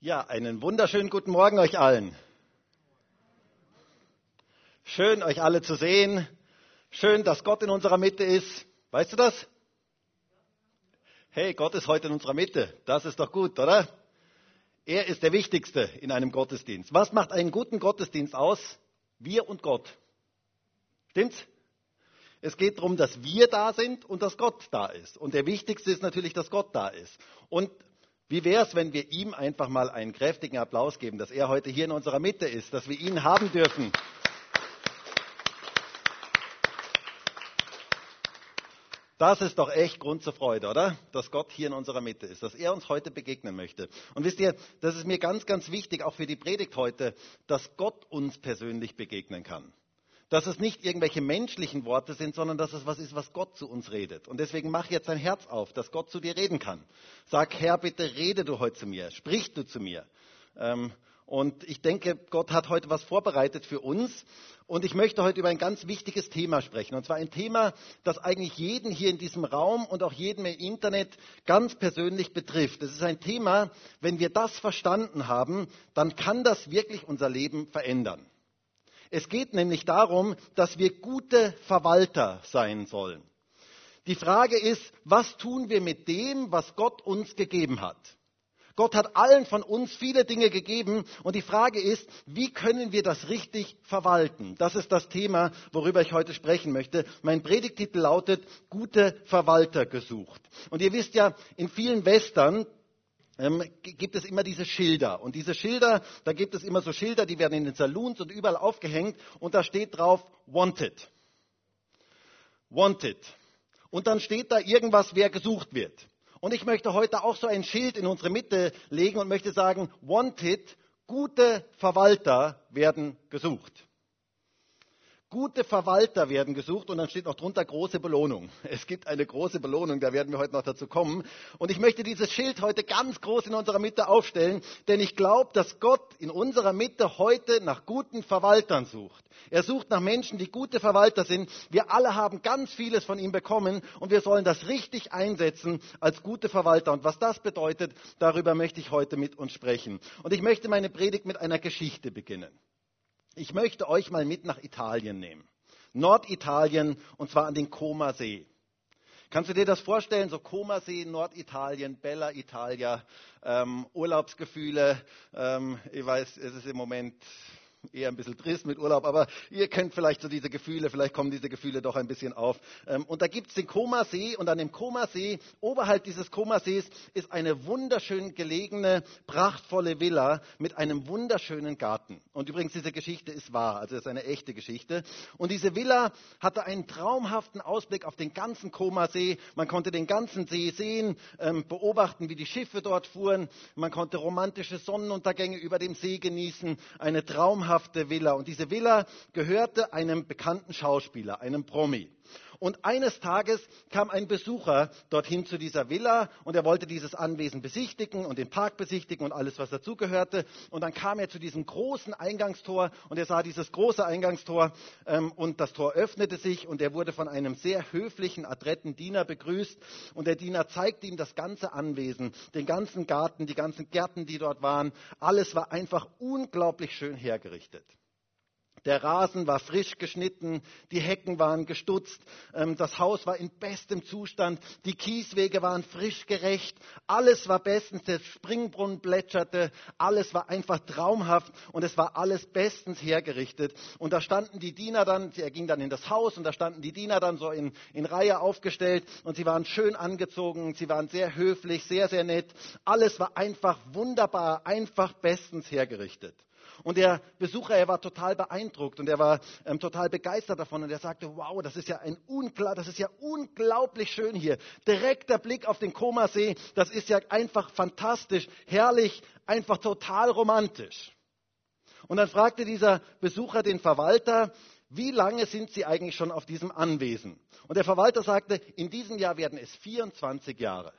Ja, einen wunderschönen guten Morgen euch allen. Schön, euch alle zu sehen. Schön, dass Gott in unserer Mitte ist. Weißt du das? Hey, Gott ist heute in unserer Mitte. Das ist doch gut, oder? Er ist der Wichtigste in einem Gottesdienst. Was macht einen guten Gottesdienst aus? Wir und Gott. Stimmt's? Es geht darum, dass wir da sind und dass Gott da ist. Und der Wichtigste ist natürlich, dass Gott da ist. Und wie wäre es, wenn wir ihm einfach mal einen kräftigen Applaus geben, dass er heute hier in unserer Mitte ist, dass wir ihn haben dürfen? Das ist doch echt Grund zur Freude, oder? Dass Gott hier in unserer Mitte ist, dass er uns heute begegnen möchte. Und wisst ihr, das ist mir ganz, ganz wichtig, auch für die Predigt heute, dass Gott uns persönlich begegnen kann dass es nicht irgendwelche menschlichen Worte sind, sondern dass es was ist, was Gott zu uns redet. Und deswegen mach jetzt dein Herz auf, dass Gott zu dir reden kann. Sag, Herr, bitte rede du heute zu mir, sprich du zu mir. Ähm, und ich denke, Gott hat heute was vorbereitet für uns. Und ich möchte heute über ein ganz wichtiges Thema sprechen. Und zwar ein Thema, das eigentlich jeden hier in diesem Raum und auch jeden im Internet ganz persönlich betrifft. Es ist ein Thema, wenn wir das verstanden haben, dann kann das wirklich unser Leben verändern. Es geht nämlich darum, dass wir gute Verwalter sein sollen. Die Frage ist, was tun wir mit dem, was Gott uns gegeben hat? Gott hat allen von uns viele Dinge gegeben und die Frage ist, wie können wir das richtig verwalten? Das ist das Thema, worüber ich heute sprechen möchte. Mein Predigtitel lautet Gute Verwalter gesucht. Und ihr wisst ja, in vielen Western ähm, gibt es immer diese Schilder. Und diese Schilder, da gibt es immer so Schilder, die werden in den Saloons und überall aufgehängt und da steht drauf Wanted. Wanted. Und dann steht da irgendwas, wer gesucht wird. Und ich möchte heute auch so ein Schild in unsere Mitte legen und möchte sagen, Wanted, gute Verwalter werden gesucht. Gute Verwalter werden gesucht und dann steht noch drunter große Belohnung. Es gibt eine große Belohnung, da werden wir heute noch dazu kommen. Und ich möchte dieses Schild heute ganz groß in unserer Mitte aufstellen, denn ich glaube, dass Gott in unserer Mitte heute nach guten Verwaltern sucht. Er sucht nach Menschen, die gute Verwalter sind. Wir alle haben ganz vieles von ihm bekommen und wir sollen das richtig einsetzen als gute Verwalter. Und was das bedeutet, darüber möchte ich heute mit uns sprechen. Und ich möchte meine Predigt mit einer Geschichte beginnen. Ich möchte euch mal mit nach Italien nehmen. Norditalien und zwar an den Comasee. Kannst du dir das vorstellen? So Comasee, Norditalien, Bella Italia, ähm, Urlaubsgefühle. Ähm, ich weiß, es ist im Moment eher ein bisschen trist mit Urlaub, aber ihr kennt vielleicht so diese Gefühle, vielleicht kommen diese Gefühle doch ein bisschen auf. Ähm, und da gibt es den Komasee und an dem Komasee, oberhalb dieses Komasees, ist eine wunderschön gelegene, prachtvolle Villa mit einem wunderschönen Garten. Und übrigens, diese Geschichte ist wahr, also es ist eine echte Geschichte. Und diese Villa hatte einen traumhaften Ausblick auf den ganzen Komasee. Man konnte den ganzen See sehen, ähm, beobachten, wie die Schiffe dort fuhren. Man konnte romantische Sonnenuntergänge über dem See genießen. Eine traumhafte traumhafte Villa. Und diese Villa gehörte einem bekannten Schauspieler, einem Promi. Und eines Tages kam ein Besucher dorthin zu dieser Villa und er wollte dieses Anwesen besichtigen und den Park besichtigen und alles, was dazugehörte. Und dann kam er zu diesem großen Eingangstor und er sah dieses große Eingangstor ähm, und das Tor öffnete sich und er wurde von einem sehr höflichen, adretten Diener begrüßt. Und der Diener zeigte ihm das ganze Anwesen, den ganzen Garten, die ganzen Gärten, die dort waren. Alles war einfach unglaublich schön hergerichtet. Der Rasen war frisch geschnitten, die Hecken waren gestutzt, ähm, das Haus war in bestem Zustand, die Kieswege waren frisch gerecht, alles war bestens, der Springbrunnen plätscherte, alles war einfach traumhaft und es war alles bestens hergerichtet. Und da standen die Diener dann, er ging dann in das Haus und da standen die Diener dann so in, in Reihe aufgestellt und sie waren schön angezogen, sie waren sehr höflich, sehr, sehr nett. Alles war einfach wunderbar, einfach bestens hergerichtet. Und der Besucher, er war total beeindruckt und er war ähm, total begeistert davon und er sagte, wow, das ist ja ein unklar, das ist ja unglaublich schön hier. Direkter Blick auf den Komasee, das ist ja einfach fantastisch, herrlich, einfach total romantisch. Und dann fragte dieser Besucher den Verwalter, wie lange sind Sie eigentlich schon auf diesem Anwesen? Und der Verwalter sagte, in diesem Jahr werden es 24 Jahre.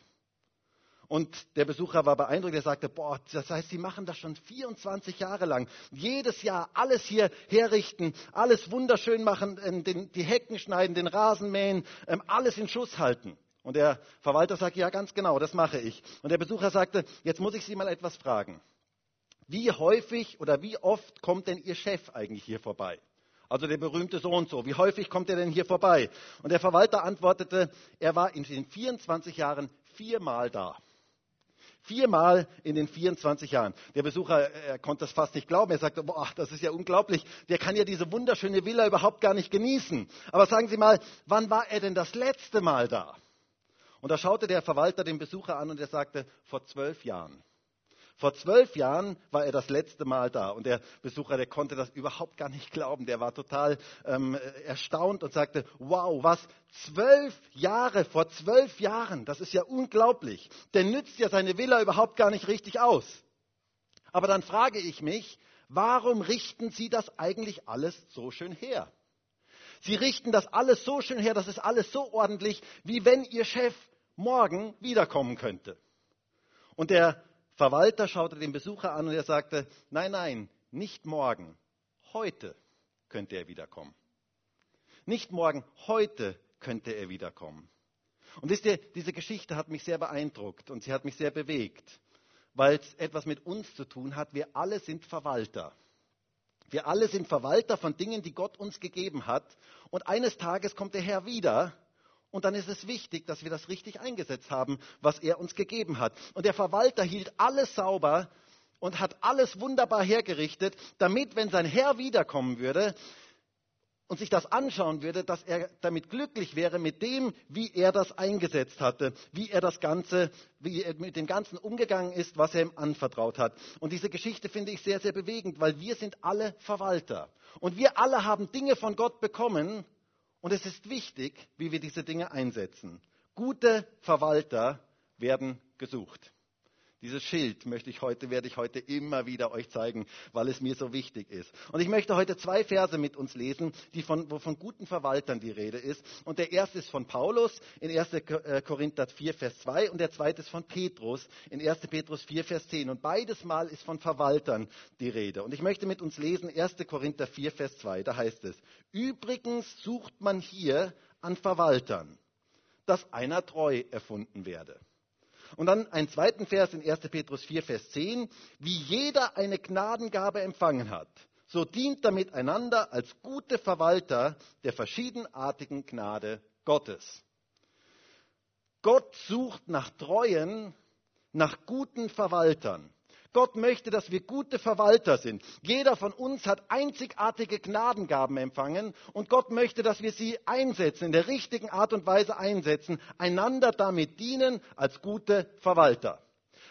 Und der Besucher war beeindruckt. Er sagte, boah, das heißt, Sie machen das schon 24 Jahre lang. Jedes Jahr alles hier herrichten, alles wunderschön machen, ähm, die Hecken schneiden, den Rasen mähen, ähm, alles in Schuss halten. Und der Verwalter sagte, ja, ganz genau, das mache ich. Und der Besucher sagte, jetzt muss ich Sie mal etwas fragen. wie häufig oder wie oft kommt denn Ihr Chef eigentlich hier vorbei? Also der berühmte so und so. Wie häufig kommt er denn hier vorbei? Und der Verwalter antwortete, er war in den 24 Jahren viermal da. Viermal in den 24 Jahren. Der Besucher, er konnte das fast nicht glauben. Er sagte, boah, das ist ja unglaublich. Der kann ja diese wunderschöne Villa überhaupt gar nicht genießen. Aber sagen Sie mal, wann war er denn das letzte Mal da? Und da schaute der Verwalter den Besucher an und er sagte, vor zwölf Jahren. Vor zwölf Jahren war er das letzte Mal da und der Besucher, der konnte das überhaupt gar nicht glauben. Der war total ähm, erstaunt und sagte, wow, was, zwölf Jahre, vor zwölf Jahren, das ist ja unglaublich. Der nützt ja seine Villa überhaupt gar nicht richtig aus. Aber dann frage ich mich, warum richten Sie das eigentlich alles so schön her? Sie richten das alles so schön her, das ist alles so ordentlich, wie wenn Ihr Chef morgen wiederkommen könnte. Und der Verwalter schaute den Besucher an und er sagte, nein, nein, nicht morgen, heute könnte er wiederkommen. Nicht morgen, heute könnte er wiederkommen. Und wisst ihr, diese Geschichte hat mich sehr beeindruckt und sie hat mich sehr bewegt, weil es etwas mit uns zu tun hat. Wir alle sind Verwalter. Wir alle sind Verwalter von Dingen, die Gott uns gegeben hat. Und eines Tages kommt der Herr wieder und dann ist es wichtig, dass wir das richtig eingesetzt haben, was er uns gegeben hat. Und der Verwalter hielt alles sauber und hat alles wunderbar hergerichtet, damit, wenn sein Herr wiederkommen würde und sich das anschauen würde, dass er damit glücklich wäre mit dem, wie er das eingesetzt hatte, wie er das Ganze, wie er mit dem Ganzen umgegangen ist, was er ihm anvertraut hat. Und diese Geschichte finde ich sehr, sehr bewegend, weil wir sind alle Verwalter. Und wir alle haben Dinge von Gott bekommen, und es ist wichtig, wie wir diese Dinge einsetzen. Gute Verwalter werden gesucht. Dieses Schild möchte ich heute, werde ich heute immer wieder euch zeigen, weil es mir so wichtig ist. Und ich möchte heute zwei Verse mit uns lesen, die von, wo von guten Verwaltern die Rede ist. Und der erste ist von Paulus in 1. Äh, Korinther 4, Vers 2 und der zweite ist von Petrus in 1. Petrus 4, Vers 10. Und beides Mal ist von Verwaltern die Rede. Und ich möchte mit uns lesen 1. Korinther 4, Vers 2. Da heißt es, übrigens sucht man hier an Verwaltern, dass einer treu erfunden werde. Und dann einen zweiten Vers in 1. Petrus 4, Vers 10. Wie jeder eine Gnadengabe empfangen hat, so dient damit einander als gute Verwalter der verschiedenartigen Gnade Gottes. Gott sucht nach treuen, nach guten Verwaltern. Gott möchte, dass wir gute Verwalter sind. Jeder von uns hat einzigartige Gnadengaben empfangen und Gott möchte, dass wir sie einsetzen, in der richtigen Art und Weise einsetzen, einander damit dienen als gute Verwalter.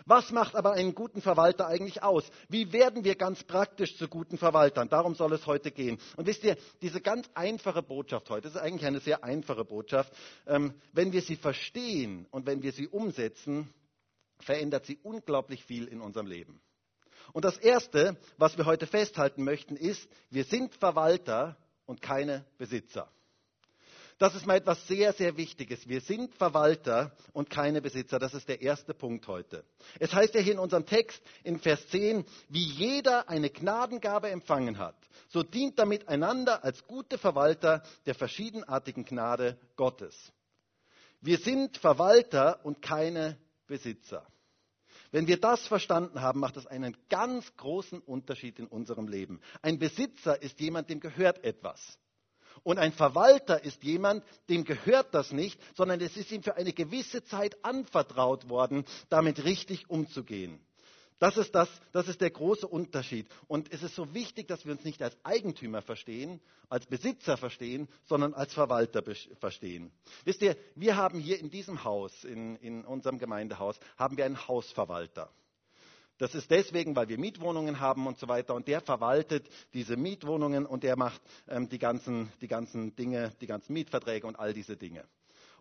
Was macht aber einen guten Verwalter eigentlich aus? Wie werden wir ganz praktisch zu guten Verwaltern? Darum soll es heute gehen. Und wisst ihr, diese ganz einfache Botschaft heute, das ist eigentlich eine sehr einfache Botschaft, ähm, wenn wir sie verstehen und wenn wir sie umsetzen, verändert sie unglaublich viel in unserem Leben. Und das Erste, was wir heute festhalten möchten, ist, wir sind Verwalter und keine Besitzer. Das ist mal etwas sehr, sehr Wichtiges. Wir sind Verwalter und keine Besitzer. Das ist der erste Punkt heute. Es heißt ja hier in unserem Text in Vers 10, wie jeder eine Gnadengabe empfangen hat, so dient damit einander als gute Verwalter der verschiedenartigen Gnade Gottes. Wir sind Verwalter und keine Besitzer. Wenn wir das verstanden haben, macht das einen ganz großen Unterschied in unserem Leben. Ein Besitzer ist jemand, dem gehört etwas. Und ein Verwalter ist jemand, dem gehört das nicht, sondern es ist ihm für eine gewisse Zeit anvertraut worden, damit richtig umzugehen. Das ist, das, das ist der große Unterschied. Und es ist so wichtig, dass wir uns nicht als Eigentümer verstehen, als Besitzer verstehen, sondern als Verwalter verstehen. Wisst ihr, wir haben hier in diesem Haus, in, in unserem Gemeindehaus, haben wir einen Hausverwalter. Das ist deswegen, weil wir Mietwohnungen haben und so weiter. Und der verwaltet diese Mietwohnungen und der macht ähm, die, ganzen, die ganzen Dinge, die ganzen Mietverträge und all diese Dinge.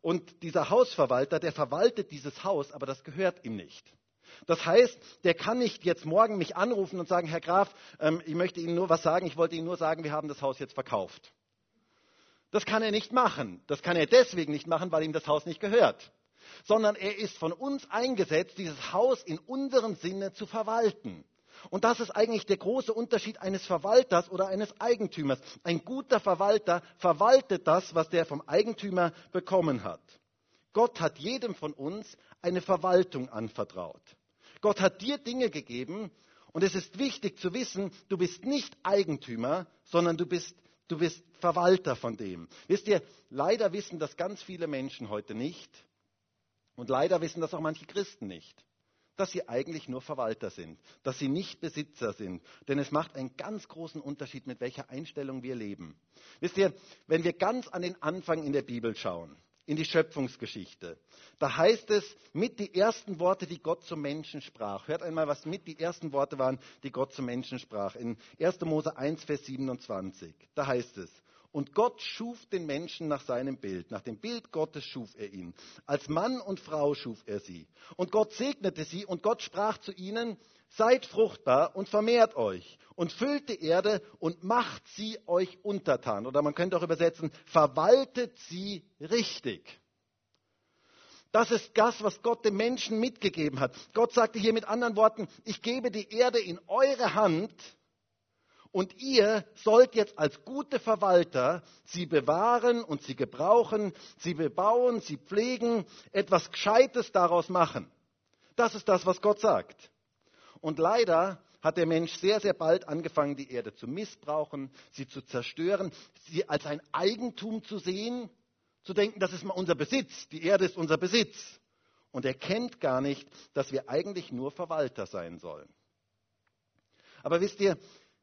Und dieser Hausverwalter, der verwaltet dieses Haus, aber das gehört ihm nicht. Das heißt, der kann nicht jetzt morgen mich anrufen und sagen, Herr Graf, ähm, ich möchte Ihnen nur was sagen, ich wollte Ihnen nur sagen, wir haben das Haus jetzt verkauft. Das kann er nicht machen. Das kann er deswegen nicht machen, weil ihm das Haus nicht gehört. Sondern er ist von uns eingesetzt, dieses Haus in unserem Sinne zu verwalten. Und das ist eigentlich der große Unterschied eines Verwalters oder eines Eigentümers. Ein guter Verwalter verwaltet das, was der vom Eigentümer bekommen hat. Gott hat jedem von uns eine Verwaltung anvertraut. Gott hat dir Dinge gegeben Und es ist wichtig zu wissen, du bist nicht Eigentümer, sondern du bist, du bist Verwalter von dem. Wisst ihr, leider wissen das ganz viele Menschen heute nicht. Und leider wissen das auch manche Christen nicht dass sie eigentlich nur Verwalter sind, dass sie nicht Besitzer sind. Denn es macht einen ganz großen Unterschied, mit welcher Einstellung wir leben. Wisst ihr, wenn wir ganz an den Anfang in der Bibel schauen, in die Schöpfungsgeschichte. Da heißt es mit die ersten Worte, die Gott zum Menschen sprach. Hört einmal, was mit die ersten Worte waren, die Gott zum Menschen sprach. In 1. Mose 1, Vers 27. Da heißt es, und Gott schuf den Menschen nach seinem Bild. Nach dem Bild Gottes schuf er ihn. Als Mann und Frau schuf er sie. Und Gott segnete sie und Gott sprach zu ihnen, seid fruchtbar und vermehrt euch und füllt die Erde und macht sie euch untertan. Oder man könnte auch übersetzen, verwaltet sie richtig. Das ist das, was Gott dem Menschen mitgegeben hat. Gott sagte hier mit anderen Worten, ich gebe die Erde in eure Hand und ihr sollt jetzt als gute Verwalter sie bewahren und sie gebrauchen, sie bebauen, sie pflegen, etwas Gescheites daraus machen. Das ist das, was Gott sagt. Und leider hat der Mensch sehr, sehr bald angefangen, die Erde zu missbrauchen, sie zu zerstören, sie als ein Eigentum zu sehen, zu denken, das ist mal unser Besitz, die Erde ist unser Besitz. Und er kennt gar nicht, dass wir eigentlich nur Verwalter sein sollen. Aber wisst ihr,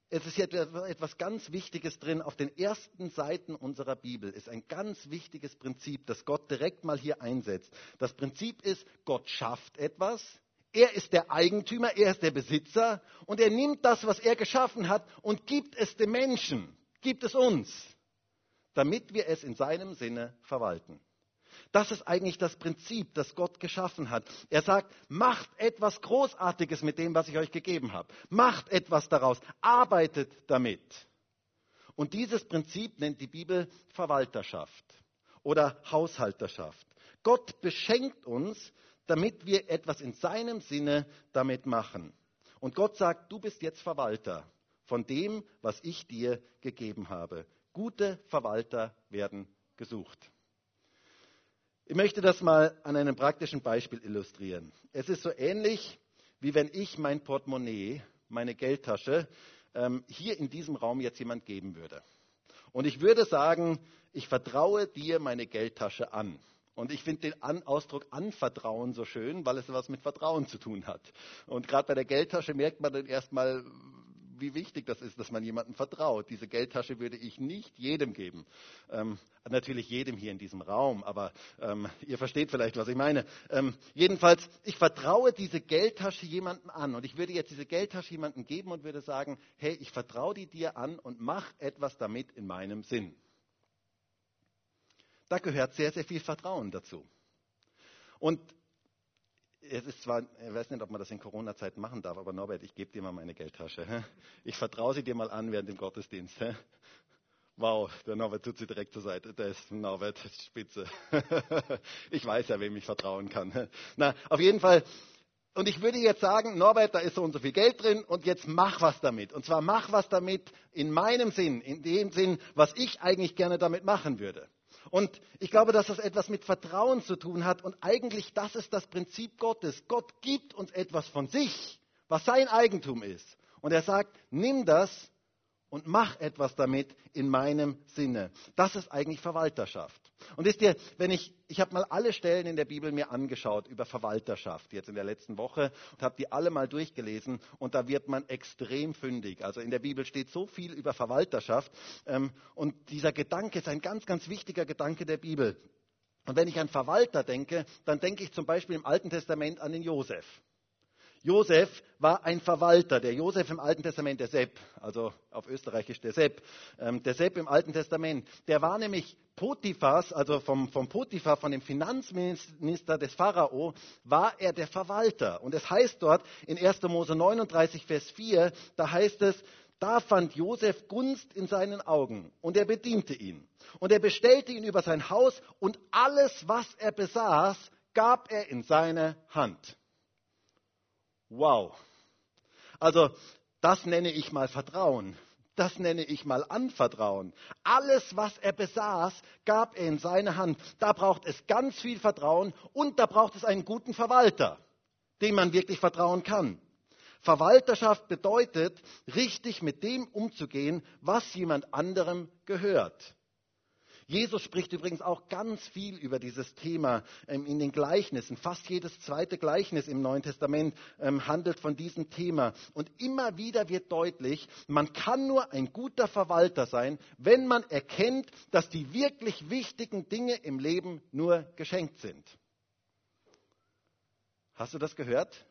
es ist hier etwas ganz Wichtiges drin. Auf den ersten Seiten unserer Bibel ist ein ganz wichtiges Prinzip, das Gott direkt mal hier einsetzt. Das Prinzip ist, Gott schafft etwas, er ist der Eigentümer, er ist der Besitzer und er nimmt das, was er geschaffen hat und gibt es dem Menschen, gibt es uns, damit wir es in seinem Sinne verwalten. Das ist eigentlich das Prinzip, das Gott geschaffen hat. Er sagt, macht etwas Großartiges mit dem, was ich euch gegeben habe. Macht etwas daraus. Arbeitet damit. Und dieses Prinzip nennt die Bibel Verwalterschaft oder Haushalterschaft. Gott beschenkt uns, damit wir etwas in seinem Sinne damit machen. Und Gott sagt, du bist jetzt Verwalter von dem, was ich dir gegeben habe. Gute Verwalter werden gesucht. Ich möchte das mal an einem praktischen Beispiel illustrieren. Es ist so ähnlich, wie wenn ich mein Portemonnaie, meine Geldtasche, ähm, hier in diesem Raum jetzt jemand geben würde. Und ich würde sagen, ich vertraue dir meine Geldtasche an. Und ich finde den an Ausdruck anvertrauen so schön, weil es was mit Vertrauen zu tun hat. Und gerade bei der Geldtasche merkt man dann erstmal, wie wichtig das ist, dass man jemandem vertraut. Diese Geldtasche würde ich nicht jedem geben. Ähm, natürlich jedem hier in diesem Raum, aber ähm, ihr versteht vielleicht, was ich meine. Ähm, jedenfalls, ich vertraue diese Geldtasche jemandem an und ich würde jetzt diese Geldtasche jemandem geben und würde sagen, hey, ich vertraue die dir an und mach etwas damit in meinem Sinn. Da gehört sehr, sehr viel Vertrauen dazu. Und es ist zwar, ich weiß nicht, ob man das in Corona-Zeiten machen darf, aber Norbert, ich gebe dir mal meine Geldtasche. Ich vertraue sie dir mal an während dem Gottesdienst. Wow, der Norbert tut sie direkt zur Seite. Der ist Norbert, spitze. Ich weiß ja, wem ich vertrauen kann. Na, auf jeden Fall. Und ich würde jetzt sagen, Norbert, da ist so und so viel Geld drin und jetzt mach was damit. Und zwar mach was damit in meinem Sinn, in dem Sinn, was ich eigentlich gerne damit machen würde. Und ich glaube, dass das etwas mit Vertrauen zu tun hat. Und eigentlich das ist das Prinzip Gottes. Gott gibt uns etwas von sich, was sein Eigentum ist. Und er sagt, nimm das und mach etwas damit in meinem Sinne. Das ist eigentlich Verwalterschaft. Und wisst ihr, wenn ich, ich habe mal alle Stellen in der Bibel mir angeschaut über Verwalterschaft, jetzt in der letzten Woche, und habe die alle mal durchgelesen und da wird man extrem fündig. Also in der Bibel steht so viel über Verwalterschaft ähm, und dieser Gedanke ist ein ganz, ganz wichtiger Gedanke der Bibel. Und wenn ich an Verwalter denke, dann denke ich zum Beispiel im Alten Testament an den Josef. Josef war ein Verwalter. Der Josef im Alten Testament, der Sepp, also auf Österreichisch der Sepp, ähm, der Sepp im Alten Testament, der war nämlich Potiphas, also vom, vom Potiphar, von dem Finanzminister des Pharao, war er der Verwalter. Und es heißt dort in 1. Mose 39, Vers 4, da heißt es, da fand Josef Gunst in seinen Augen und er bediente ihn. Und er bestellte ihn über sein Haus und alles, was er besaß, gab er in seine Hand. Wow. Also das nenne ich mal Vertrauen. Das nenne ich mal Anvertrauen. Alles, was er besaß, gab er in seine Hand. Da braucht es ganz viel Vertrauen und da braucht es einen guten Verwalter, dem man wirklich vertrauen kann. Verwalterschaft bedeutet, richtig mit dem umzugehen, was jemand anderem gehört. Jesus spricht übrigens auch ganz viel über dieses Thema ähm, in den Gleichnissen. Fast jedes zweite Gleichnis im Neuen Testament ähm, handelt von diesem Thema. Und immer wieder wird deutlich, man kann nur ein guter Verwalter sein, wenn man erkennt, dass die wirklich wichtigen Dinge im Leben nur geschenkt sind. Hast du das gehört?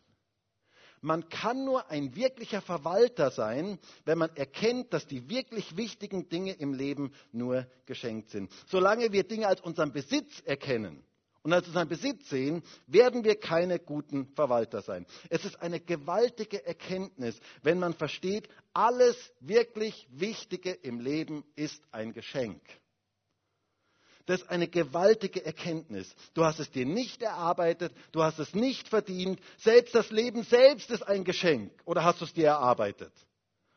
Man kann nur ein wirklicher Verwalter sein, wenn man erkennt, dass die wirklich wichtigen Dinge im Leben nur geschenkt sind. Solange wir Dinge als unseren Besitz erkennen und als unseren Besitz sehen, werden wir keine guten Verwalter sein. Es ist eine gewaltige Erkenntnis, wenn man versteht, alles wirklich Wichtige im Leben ist ein Geschenk. Das ist eine gewaltige Erkenntnis. Du hast es dir nicht erarbeitet, du hast es nicht verdient. Selbst das Leben selbst ist ein Geschenk. Oder hast du es dir erarbeitet?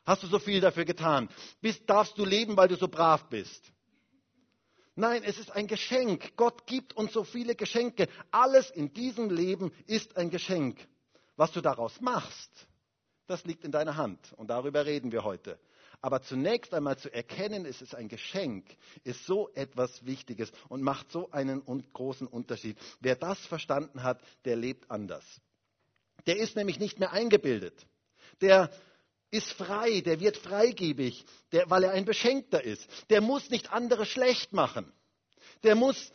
Hast du so viel dafür getan? Bist, darfst du leben, weil du so brav bist? Nein, es ist ein Geschenk. Gott gibt uns so viele Geschenke. Alles in diesem Leben ist ein Geschenk. Was du daraus machst, das liegt in deiner Hand. Und darüber reden wir heute. Aber zunächst einmal zu erkennen, es ist ein Geschenk, ist so etwas Wichtiges und macht so einen großen Unterschied. Wer das verstanden hat, der lebt anders. Der ist nämlich nicht mehr eingebildet. Der ist frei, der wird freigebig, der, weil er ein Beschenkter ist. Der muss nicht andere schlecht machen. Der muss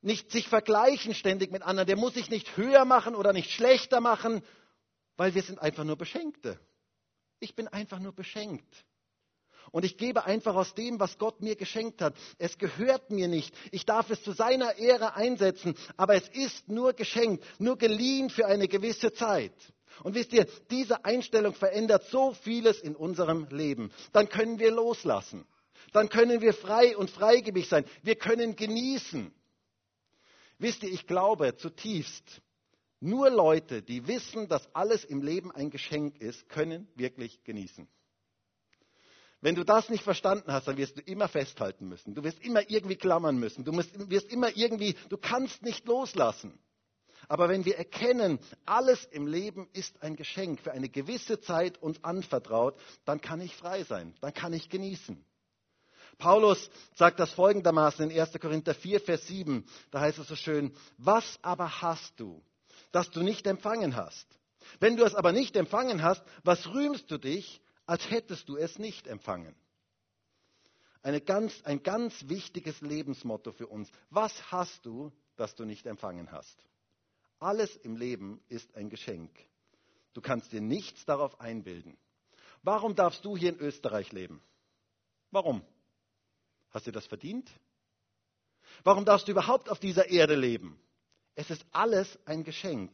nicht sich vergleichen ständig mit anderen. Der muss sich nicht höher machen oder nicht schlechter machen, weil wir sind einfach nur Beschenkte. Ich bin einfach nur beschenkt. Und ich gebe einfach aus dem, was Gott mir geschenkt hat. Es gehört mir nicht. Ich darf es zu seiner Ehre einsetzen, aber es ist nur geschenkt, nur geliehen für eine gewisse Zeit. Und wisst ihr, diese Einstellung verändert so vieles in unserem Leben. Dann können wir loslassen. Dann können wir frei und freigebig sein. Wir können genießen. Wisst ihr, ich glaube zutiefst, nur Leute, die wissen, dass alles im Leben ein Geschenk ist, können wirklich genießen. Wenn du das nicht verstanden hast, dann wirst du immer festhalten müssen. Du wirst immer irgendwie klammern müssen. Du wirst immer irgendwie, du kannst nicht loslassen. Aber wenn wir erkennen, alles im Leben ist ein Geschenk für eine gewisse Zeit uns anvertraut, dann kann ich frei sein, dann kann ich genießen. Paulus sagt das folgendermaßen in 1. Korinther 4, Vers 7. Da heißt es so schön, was aber hast du, das du nicht empfangen hast? Wenn du es aber nicht empfangen hast, was rühmst du dich, als hättest du es nicht empfangen. Ganz, ein ganz wichtiges Lebensmotto für uns. Was hast du, das du nicht empfangen hast? Alles im Leben ist ein Geschenk. Du kannst dir nichts darauf einbilden. Warum darfst du hier in Österreich leben? Warum? Hast du das verdient? Warum darfst du überhaupt auf dieser Erde leben? Es ist alles ein Geschenk.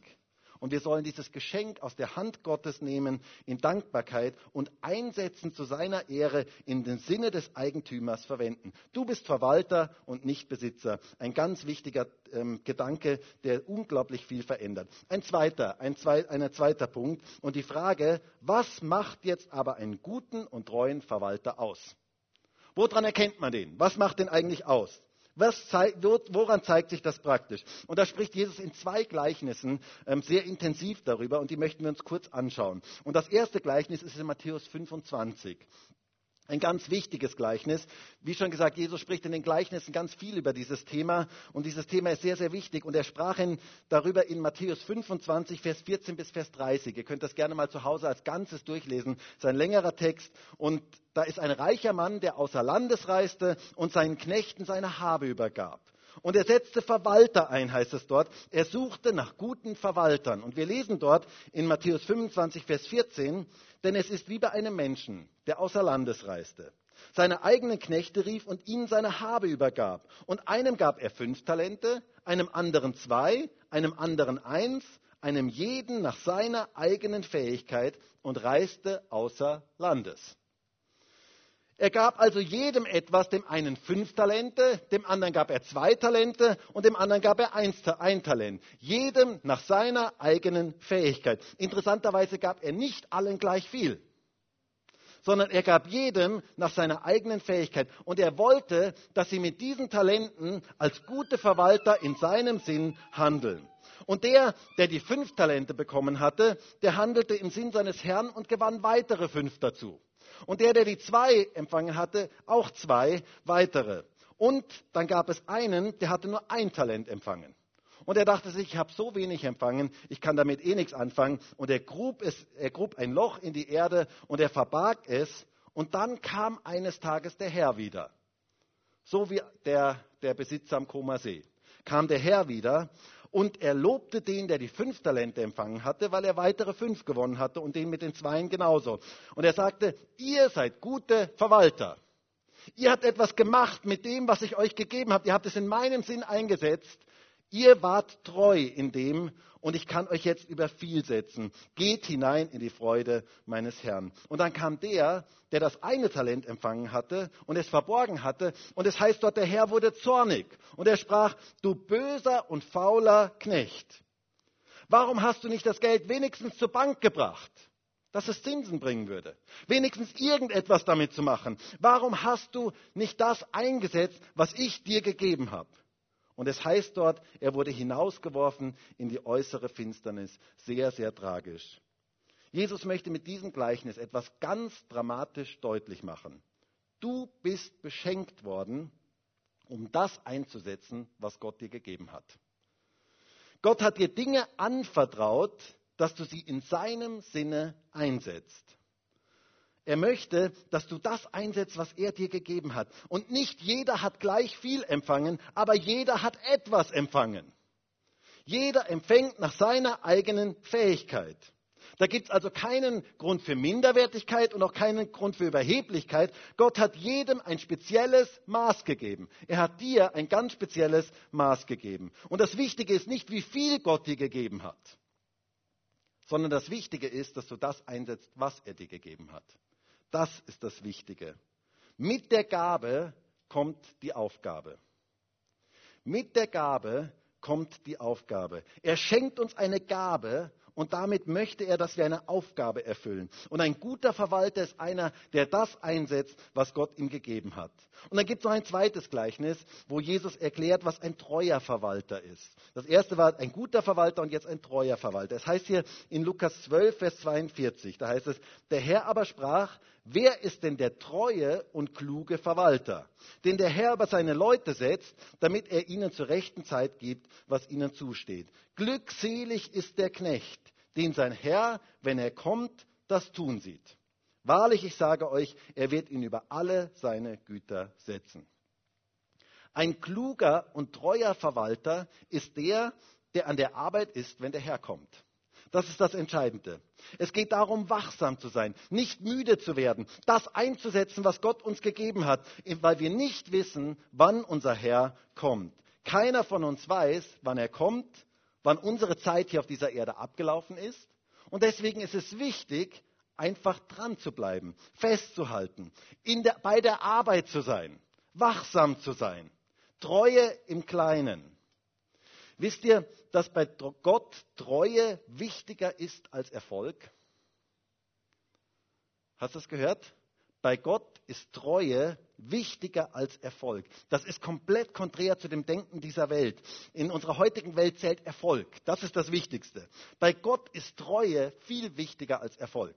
Und wir sollen dieses Geschenk aus der Hand Gottes nehmen in Dankbarkeit und einsetzen zu seiner Ehre in den Sinne des Eigentümers verwenden. Du bist Verwalter und nicht Besitzer. Ein ganz wichtiger ähm, Gedanke, der unglaublich viel verändert. Ein zweiter, ein, zwei, ein zweiter Punkt und die Frage, was macht jetzt aber einen guten und treuen Verwalter aus? Woran erkennt man den? Was macht den eigentlich aus? Zeigt, woran zeigt sich das praktisch? Und da spricht Jesus in zwei Gleichnissen ähm, sehr intensiv darüber und die möchten wir uns kurz anschauen. Und das erste Gleichnis ist in Matthäus 25. Ein ganz wichtiges Gleichnis. Wie schon gesagt, Jesus spricht in den Gleichnissen ganz viel über dieses Thema und dieses Thema ist sehr, sehr wichtig. Und er sprach in, darüber in Matthäus 25, Vers 14 bis Vers 30. Ihr könnt das gerne mal zu Hause als Ganzes durchlesen. Es ist ein längerer Text und da ist ein reicher Mann, der außer Landes reiste und seinen Knechten seine Habe übergab. Und er setzte Verwalter ein, heißt es dort. Er suchte nach guten Verwaltern. Und wir lesen dort in Matthäus 25, Vers 14, denn es ist wie bei einem Menschen, der außer Landes reiste, seine eigenen Knechte rief und ihnen seine Habe übergab. Und einem gab er fünf Talente, einem anderen zwei, einem anderen eins, einem jeden nach seiner eigenen Fähigkeit und reiste außer Landes. Er gab also jedem etwas, dem einen fünf Talente, dem anderen gab er zwei Talente und dem anderen gab er ein, ein Talent. Jedem nach seiner eigenen Fähigkeit. Interessanterweise gab er nicht allen gleich viel, sondern er gab jedem nach seiner eigenen Fähigkeit. Und er wollte, dass sie mit diesen Talenten als gute Verwalter in seinem Sinn handeln. Und der, der die fünf Talente bekommen hatte, der handelte im Sinn seines Herrn und gewann weitere fünf dazu. Und der, der die zwei empfangen hatte, auch zwei weitere. Und dann gab es einen, der hatte nur ein Talent empfangen. Und er dachte sich, ich habe so wenig empfangen, ich kann damit eh nichts anfangen. Und er grub, es, er grub ein Loch in die Erde und er verbarg es. Und dann kam eines Tages der Herr wieder. So wie der, der Besitzer am Koma See. Kam der Herr wieder und er lobte den, der die fünf Talente empfangen hatte, weil er weitere fünf gewonnen hatte und den mit den Zweien genauso. Und er sagte, ihr seid gute Verwalter. Ihr habt etwas gemacht mit dem, was ich euch gegeben habe. Ihr habt es in meinem Sinn eingesetzt. Ihr wart treu in dem und ich kann euch jetzt über viel setzen. Geht hinein in die Freude meines Herrn. Und dann kam der, der das eine Talent empfangen hatte und es verborgen hatte. Und es heißt dort, der Herr wurde zornig. Und er sprach, du böser und fauler Knecht. Warum hast du nicht das Geld wenigstens zur Bank gebracht? dass es Zinsen bringen würde. Wenigstens irgendetwas damit zu machen. Warum hast du nicht das eingesetzt, was ich dir gegeben habe? Und es heißt dort, er wurde hinausgeworfen in die äußere Finsternis. Sehr, sehr tragisch. Jesus möchte mit diesem Gleichnis etwas ganz dramatisch deutlich machen. Du bist beschenkt worden, um das einzusetzen, was Gott dir gegeben hat. Gott hat dir Dinge anvertraut, dass du sie in seinem Sinne einsetzt. Er möchte, dass du das einsetzt, was er dir gegeben hat. Und nicht jeder hat gleich viel empfangen, aber jeder hat etwas empfangen. Jeder empfängt nach seiner eigenen Fähigkeit. Da gibt es also keinen Grund für Minderwertigkeit und auch keinen Grund für Überheblichkeit. Gott hat jedem ein spezielles Maß gegeben. Er hat dir ein ganz spezielles Maß gegeben. Und das Wichtige ist nicht, wie viel Gott dir gegeben hat, sondern das Wichtige ist, dass du das einsetzt, was er dir gegeben hat. Das ist das Wichtige. Mit der Gabe kommt die Aufgabe. Mit der Gabe kommt die Aufgabe. Er schenkt uns eine Gabe und damit möchte er, dass wir eine Aufgabe erfüllen. Und ein guter Verwalter ist einer, der das einsetzt, was Gott ihm gegeben hat. Und dann gibt es noch ein zweites Gleichnis, wo Jesus erklärt, was ein treuer Verwalter ist. Das erste war ein guter Verwalter und jetzt ein treuer Verwalter. Es heißt hier in Lukas 12, Vers 42, da heißt es, der Herr aber sprach, wer ist denn der treue und kluge Verwalter, den der Herr über seine Leute setzt, damit er ihnen zur rechten Zeit gibt, was ihnen zusteht. Glückselig ist der Knecht, den sein Herr, wenn er kommt, das tun sieht. Wahrlich, ich sage euch, er wird ihn über alle seine Güter setzen. Ein kluger und treuer Verwalter ist der, der an der Arbeit ist, wenn der Herr kommt. Das ist das Entscheidende. Es geht darum, wachsam zu sein, nicht müde zu werden, das einzusetzen, was Gott uns gegeben hat, weil wir nicht wissen, wann unser Herr kommt. Keiner von uns weiß, wann er kommt, wann unsere Zeit hier auf dieser Erde abgelaufen ist. Und deswegen ist es wichtig, einfach dran zu bleiben, festzuhalten, der, bei der Arbeit zu sein, wachsam zu sein, Treue im Kleinen. Wisst ihr, dass bei Gott Treue wichtiger ist als Erfolg? Hast du das gehört? Bei Gott ist Treue wichtiger als Erfolg. Das ist komplett konträr zu dem Denken dieser Welt. In unserer heutigen Welt zählt Erfolg. Das ist das Wichtigste. Bei Gott ist Treue viel wichtiger als Erfolg.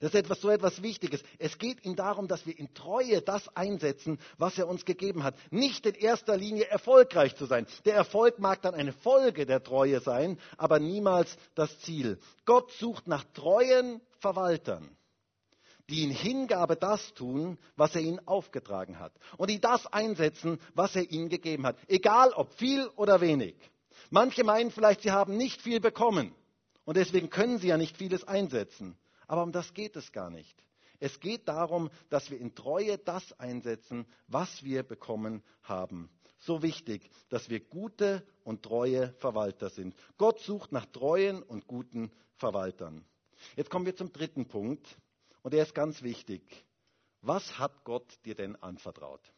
Das ist etwas, so etwas Wichtiges. Es geht ihm darum, dass wir in Treue das einsetzen, was er uns gegeben hat. Nicht in erster Linie erfolgreich zu sein. Der Erfolg mag dann eine Folge der Treue sein, aber niemals das Ziel. Gott sucht nach treuen Verwaltern die in Hingabe das tun, was er ihnen aufgetragen hat. Und die das einsetzen, was er ihnen gegeben hat. Egal ob viel oder wenig. Manche meinen vielleicht, sie haben nicht viel bekommen. Und deswegen können sie ja nicht vieles einsetzen. Aber um das geht es gar nicht. Es geht darum, dass wir in Treue das einsetzen, was wir bekommen haben. So wichtig, dass wir gute und treue Verwalter sind. Gott sucht nach treuen und guten Verwaltern. Jetzt kommen wir zum dritten Punkt und der ist ganz wichtig. Was hat Gott dir denn anvertraut?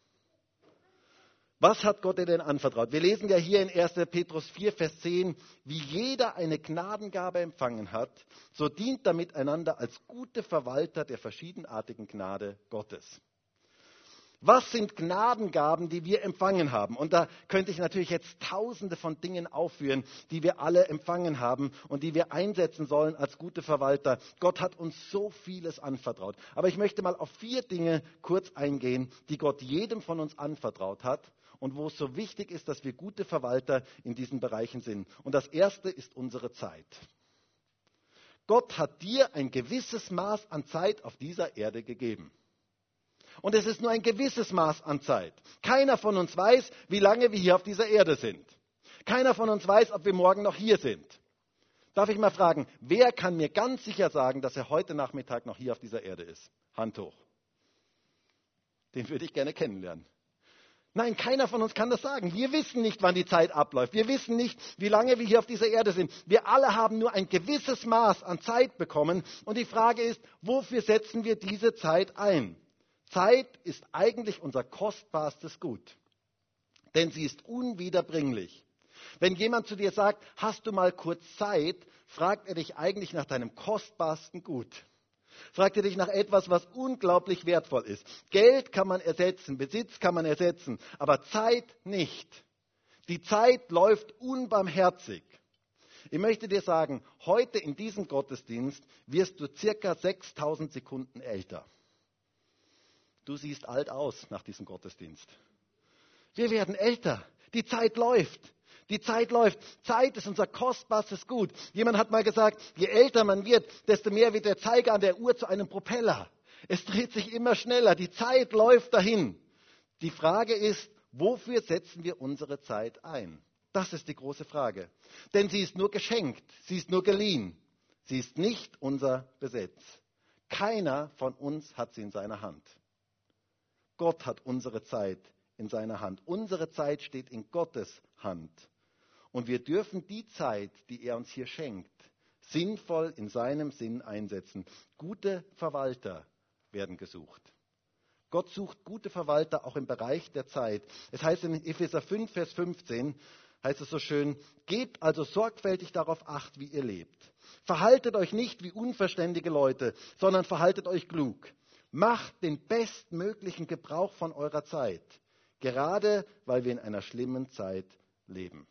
Was hat Gott dir denn anvertraut? Wir lesen ja hier in 1. Petrus 4, Vers 10, wie jeder eine Gnadengabe empfangen hat, so dient damit einander als gute Verwalter der verschiedenartigen Gnade Gottes. Was sind Gnadengaben, die wir empfangen haben? Und da könnte ich natürlich jetzt tausende von Dingen aufführen, die wir alle empfangen haben und die wir einsetzen sollen als gute Verwalter. Gott hat uns so vieles anvertraut. Aber ich möchte mal auf vier Dinge kurz eingehen, die Gott jedem von uns anvertraut hat und wo es so wichtig ist, dass wir gute Verwalter in diesen Bereichen sind. Und das erste ist unsere Zeit. Gott hat dir ein gewisses Maß an Zeit auf dieser Erde gegeben. Und es ist nur ein gewisses Maß an Zeit. Keiner von uns weiß, wie lange wir hier auf dieser Erde sind. Keiner von uns weiß, ob wir morgen noch hier sind. Darf ich mal fragen, wer kann mir ganz sicher sagen, dass er heute Nachmittag noch hier auf dieser Erde ist? Hand hoch. Den würde ich gerne kennenlernen. Nein, keiner von uns kann das sagen. Wir wissen nicht, wann die Zeit abläuft. Wir wissen nicht, wie lange wir hier auf dieser Erde sind. Wir alle haben nur ein gewisses Maß an Zeit bekommen. Und die Frage ist, wofür setzen wir diese Zeit ein? Zeit ist eigentlich unser kostbarstes Gut, denn sie ist unwiederbringlich. Wenn jemand zu dir sagt, hast du mal kurz Zeit, fragt er dich eigentlich nach deinem kostbarsten Gut. Fragt er dich nach etwas, was unglaublich wertvoll ist. Geld kann man ersetzen, Besitz kann man ersetzen, aber Zeit nicht. Die Zeit läuft unbarmherzig. Ich möchte dir sagen, heute in diesem Gottesdienst wirst du circa 6000 Sekunden älter du siehst alt aus nach diesem Gottesdienst. Wir werden älter. Die Zeit läuft. Die Zeit läuft. Zeit ist unser kostbarstes Gut. Jemand hat mal gesagt, je älter man wird, desto mehr wird der Zeiger an der Uhr zu einem Propeller. Es dreht sich immer schneller. Die Zeit läuft dahin. Die Frage ist, wofür setzen wir unsere Zeit ein? Das ist die große Frage. Denn sie ist nur geschenkt. Sie ist nur geliehen. Sie ist nicht unser Besitz. Keiner von uns hat sie in seiner Hand. Gott hat unsere Zeit in seiner Hand. Unsere Zeit steht in Gottes Hand. Und wir dürfen die Zeit, die er uns hier schenkt, sinnvoll in seinem Sinn einsetzen. Gute Verwalter werden gesucht. Gott sucht gute Verwalter auch im Bereich der Zeit. Es heißt in Epheser 5, Vers 15, heißt es so schön, gebt also sorgfältig darauf acht, wie ihr lebt. Verhaltet euch nicht wie unverständige Leute, sondern verhaltet euch klug. Macht den bestmöglichen Gebrauch von eurer Zeit, gerade weil wir in einer schlimmen Zeit leben.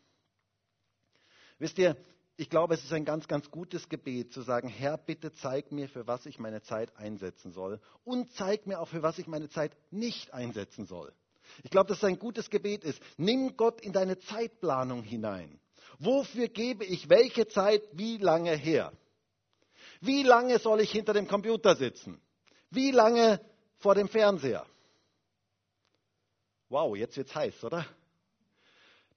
Wisst ihr, ich glaube, es ist ein ganz, ganz gutes Gebet zu sagen, Herr, bitte zeig mir, für was ich meine Zeit einsetzen soll und zeig mir auch, für was ich meine Zeit nicht einsetzen soll. Ich glaube, dass es ein gutes Gebet ist. Nimm Gott in deine Zeitplanung hinein. Wofür gebe ich welche Zeit wie lange her? Wie lange soll ich hinter dem Computer sitzen? Wie lange vor dem Fernseher? Wow, jetzt wird's heiß, oder?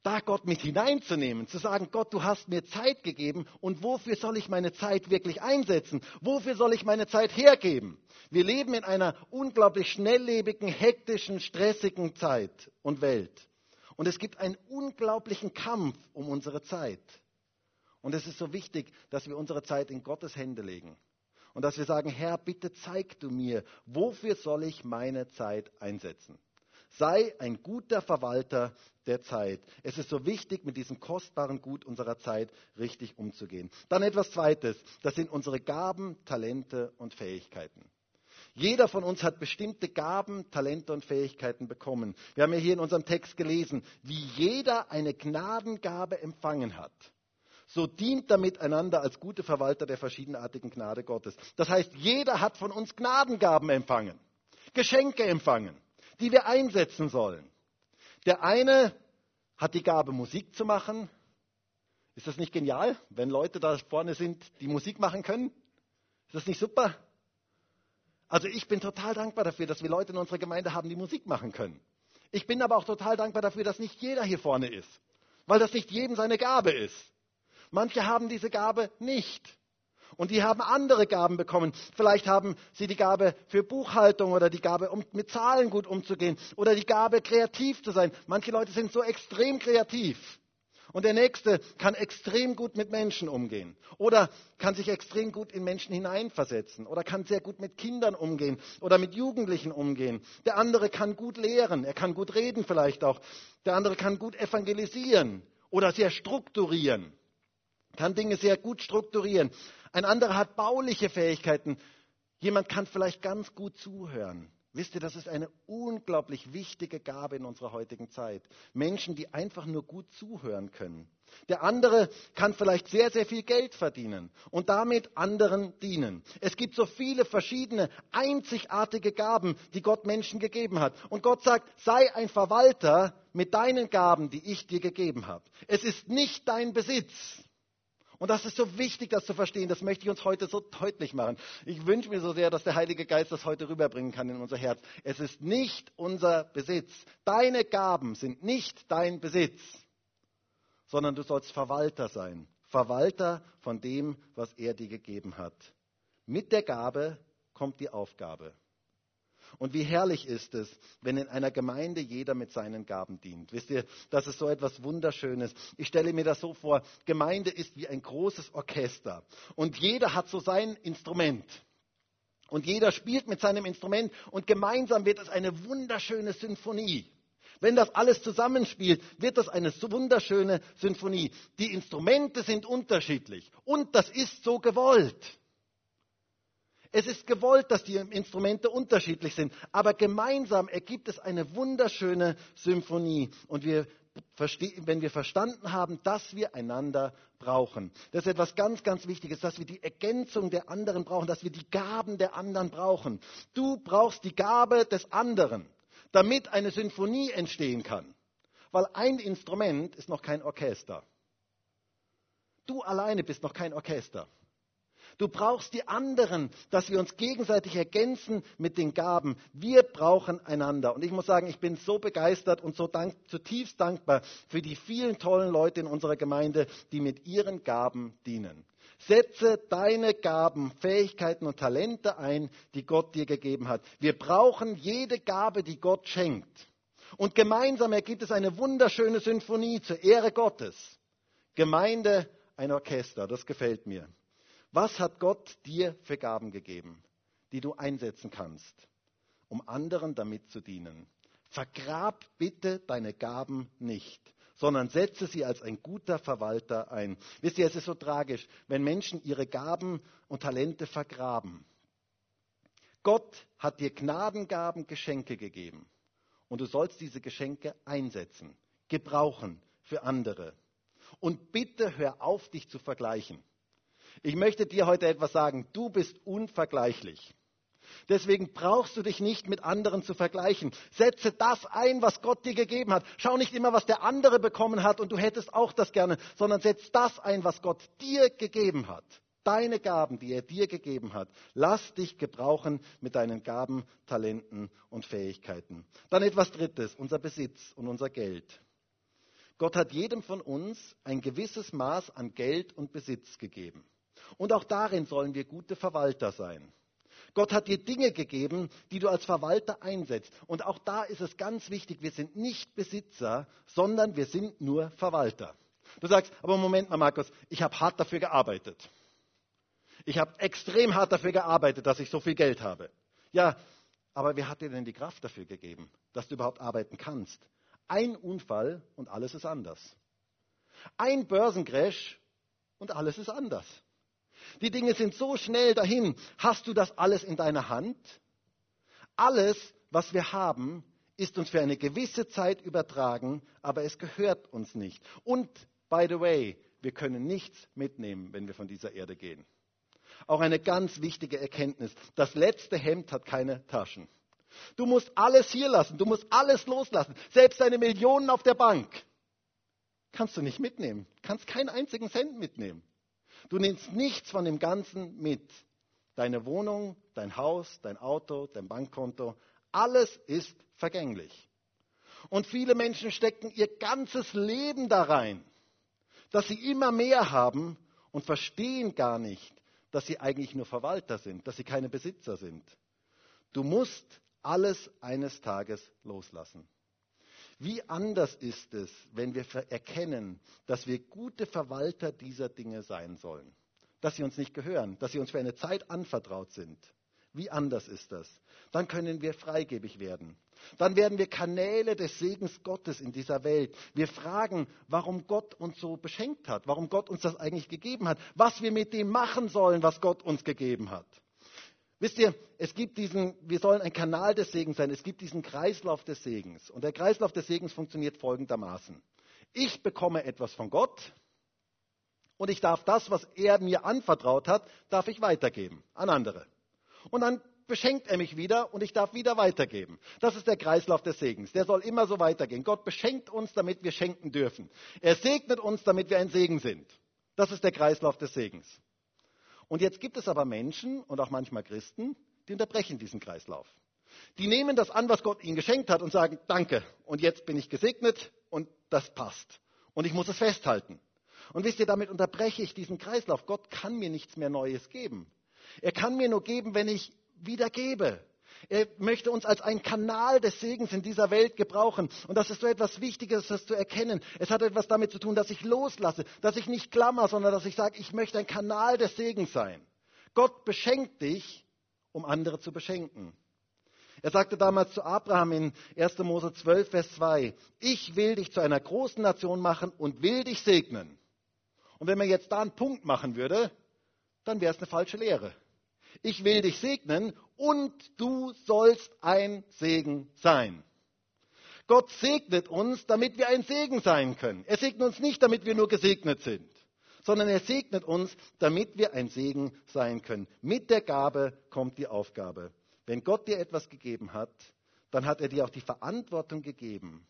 Da Gott mit hineinzunehmen, zu sagen, Gott, du hast mir Zeit gegeben und wofür soll ich meine Zeit wirklich einsetzen? Wofür soll ich meine Zeit hergeben? Wir leben in einer unglaublich schnelllebigen, hektischen, stressigen Zeit und Welt. Und es gibt einen unglaublichen Kampf um unsere Zeit. Und es ist so wichtig, dass wir unsere Zeit in Gottes Hände legen und dass wir sagen, Herr, bitte zeig du mir, wofür soll ich meine Zeit einsetzen? Sei ein guter Verwalter der Zeit. Es ist so wichtig, mit diesem kostbaren Gut unserer Zeit richtig umzugehen. Dann etwas Zweites, das sind unsere Gaben, Talente und Fähigkeiten. Jeder von uns hat bestimmte Gaben, Talente und Fähigkeiten bekommen. Wir haben ja hier in unserem Text gelesen, wie jeder eine Gnadengabe empfangen hat so dient damit einander als gute Verwalter der verschiedenartigen Gnade Gottes. Das heißt, jeder hat von uns Gnadengaben empfangen, Geschenke empfangen, die wir einsetzen sollen. Der eine hat die Gabe, Musik zu machen. Ist das nicht genial, wenn Leute da vorne sind, die Musik machen können? Ist das nicht super? Also ich bin total dankbar dafür, dass wir Leute in unserer Gemeinde haben, die Musik machen können. Ich bin aber auch total dankbar dafür, dass nicht jeder hier vorne ist, weil das nicht jedem seine Gabe ist. Manche haben diese Gabe nicht. Und die haben andere Gaben bekommen. Vielleicht haben sie die Gabe für Buchhaltung oder die Gabe, um mit Zahlen gut umzugehen oder die Gabe, kreativ zu sein. Manche Leute sind so extrem kreativ. Und der Nächste kann extrem gut mit Menschen umgehen oder kann sich extrem gut in Menschen hineinversetzen oder kann sehr gut mit Kindern umgehen oder mit Jugendlichen umgehen. Der andere kann gut lehren, er kann gut reden vielleicht auch. Der andere kann gut evangelisieren oder sehr strukturieren kann Dinge sehr gut strukturieren. Ein anderer hat bauliche Fähigkeiten. Jemand kann vielleicht ganz gut zuhören. Wisst ihr, das ist eine unglaublich wichtige Gabe in unserer heutigen Zeit. Menschen, die einfach nur gut zuhören können. Der andere kann vielleicht sehr, sehr viel Geld verdienen und damit anderen dienen. Es gibt so viele verschiedene, einzigartige Gaben, die Gott Menschen gegeben hat. Und Gott sagt, sei ein Verwalter mit deinen Gaben, die ich dir gegeben habe. Es ist nicht dein Besitz. Und das ist so wichtig, das zu verstehen. Das möchte ich uns heute so deutlich machen. Ich wünsche mir so sehr, dass der Heilige Geist das heute rüberbringen kann in unser Herz. Es ist nicht unser Besitz. Deine Gaben sind nicht dein Besitz, sondern du sollst Verwalter sein. Verwalter von dem, was er dir gegeben hat. Mit der Gabe kommt die Aufgabe. Und wie herrlich ist es, wenn in einer Gemeinde jeder mit seinen Gaben dient. Wisst ihr, das ist so etwas Wunderschönes. Ich stelle mir das so vor, Gemeinde ist wie ein großes Orchester und jeder hat so sein Instrument. Und jeder spielt mit seinem Instrument und gemeinsam wird es eine wunderschöne Symphonie. Wenn das alles zusammenspielt, wird das eine wunderschöne Symphonie. Die Instrumente sind unterschiedlich und das ist so gewollt. Es ist gewollt, dass die Instrumente unterschiedlich sind, aber gemeinsam ergibt es eine wunderschöne Symphonie. Und wir wenn wir verstanden haben, dass wir einander brauchen. Das ist etwas ganz, ganz Wichtiges, dass wir die Ergänzung der anderen brauchen, dass wir die Gaben der anderen brauchen. Du brauchst die Gabe des anderen, damit eine Symphonie entstehen kann. Weil ein Instrument ist noch kein Orchester. Du alleine bist noch kein Orchester. Du brauchst die anderen, dass wir uns gegenseitig ergänzen mit den Gaben. Wir brauchen einander. Und ich muss sagen, ich bin so begeistert und so dank, zutiefst dankbar für die vielen tollen Leute in unserer Gemeinde, die mit ihren Gaben dienen. Setze deine Gaben, Fähigkeiten und Talente ein, die Gott dir gegeben hat. Wir brauchen jede Gabe, die Gott schenkt. Und gemeinsam ergibt es eine wunderschöne Symphonie zur Ehre Gottes. Gemeinde, ein Orchester, das gefällt mir. Was hat Gott dir für Gaben gegeben, die du einsetzen kannst, um anderen damit zu dienen? Vergrab bitte deine Gaben nicht, sondern setze sie als ein guter Verwalter ein. Wisst ihr, es ist so tragisch, wenn Menschen ihre Gaben und Talente vergraben. Gott hat dir Gnadengaben, Geschenke gegeben. Und du sollst diese Geschenke einsetzen, gebrauchen für andere. Und bitte hör auf, dich zu vergleichen. Ich möchte dir heute etwas sagen. Du bist unvergleichlich. Deswegen brauchst du dich nicht mit anderen zu vergleichen. Setze das ein, was Gott dir gegeben hat. Schau nicht immer, was der andere bekommen hat und du hättest auch das gerne, sondern setz das ein, was Gott dir gegeben hat. Deine Gaben, die er dir gegeben hat. Lass dich gebrauchen mit deinen Gaben, Talenten und Fähigkeiten. Dann etwas Drittes, unser Besitz und unser Geld. Gott hat jedem von uns ein gewisses Maß an Geld und Besitz gegeben. Und auch darin sollen wir gute Verwalter sein. Gott hat dir Dinge gegeben, die du als Verwalter einsetzt. Und auch da ist es ganz wichtig, wir sind nicht Besitzer, sondern wir sind nur Verwalter. Du sagst, aber Moment mal, Markus, ich habe hart dafür gearbeitet. Ich habe extrem hart dafür gearbeitet, dass ich so viel Geld habe. Ja, aber wer hat dir denn die Kraft dafür gegeben, dass du überhaupt arbeiten kannst? Ein Unfall und alles ist anders. Ein Börsencrash und alles ist anders. Die Dinge sind so schnell dahin. Hast du das alles in deiner Hand? Alles, was wir haben, ist uns für eine gewisse Zeit übertragen, aber es gehört uns nicht. Und, by the way, wir können nichts mitnehmen, wenn wir von dieser Erde gehen. Auch eine ganz wichtige Erkenntnis. Das letzte Hemd hat keine Taschen. Du musst alles hier lassen, du musst alles loslassen, selbst deine Millionen auf der Bank. Kannst du nicht mitnehmen, kannst keinen einzigen Cent mitnehmen. Du nimmst nichts von dem Ganzen mit. Deine Wohnung, dein Haus, dein Auto, dein Bankkonto, alles ist vergänglich. Und viele Menschen stecken ihr ganzes Leben da rein, dass sie immer mehr haben und verstehen gar nicht, dass sie eigentlich nur Verwalter sind, dass sie keine Besitzer sind. Du musst alles eines Tages loslassen. Wie anders ist es, wenn wir erkennen, dass wir gute Verwalter dieser Dinge sein sollen, dass sie uns nicht gehören, dass sie uns für eine Zeit anvertraut sind. Wie anders ist das? Dann können wir freigebig werden. Dann werden wir Kanäle des Segens Gottes in dieser Welt. Wir fragen, warum Gott uns so beschenkt hat, warum Gott uns das eigentlich gegeben hat, was wir mit dem machen sollen, was Gott uns gegeben hat. Wisst ihr, es gibt diesen, wir sollen ein Kanal des Segens sein, es gibt diesen Kreislauf des Segens. Und der Kreislauf des Segens funktioniert folgendermaßen. Ich bekomme etwas von Gott und ich darf das, was er mir anvertraut hat, darf ich weitergeben an andere. Und dann beschenkt er mich wieder und ich darf wieder weitergeben. Das ist der Kreislauf des Segens. Der soll immer so weitergehen. Gott beschenkt uns, damit wir schenken dürfen. Er segnet uns, damit wir ein Segen sind. Das ist der Kreislauf des Segens. Und jetzt gibt es aber Menschen und auch manchmal Christen, die unterbrechen diesen Kreislauf. Die nehmen das an, was Gott ihnen geschenkt hat und sagen, danke, und jetzt bin ich gesegnet und das passt. Und ich muss es festhalten. Und wisst ihr, damit unterbreche ich diesen Kreislauf. Gott kann mir nichts mehr Neues geben. Er kann mir nur geben, wenn ich wieder gebe. Er möchte uns als ein Kanal des Segens in dieser Welt gebrauchen. Und das ist so etwas Wichtiges, das zu erkennen. Es hat etwas damit zu tun, dass ich loslasse, dass ich nicht klammer, sondern dass ich sage, ich möchte ein Kanal des Segens sein. Gott beschenkt dich, um andere zu beschenken. Er sagte damals zu Abraham in 1. Mose 12, Vers 2, ich will dich zu einer großen Nation machen und will dich segnen. Und wenn man jetzt da einen Punkt machen würde, dann wäre es eine falsche Lehre ich will dich segnen und du sollst ein Segen sein. Gott segnet uns, damit wir ein Segen sein können. Er segnet uns nicht, damit wir nur gesegnet sind, sondern er segnet uns, damit wir ein Segen sein können. Mit der Gabe kommt die Aufgabe. Wenn Gott dir etwas gegeben hat, dann hat er dir auch die Verantwortung gegeben,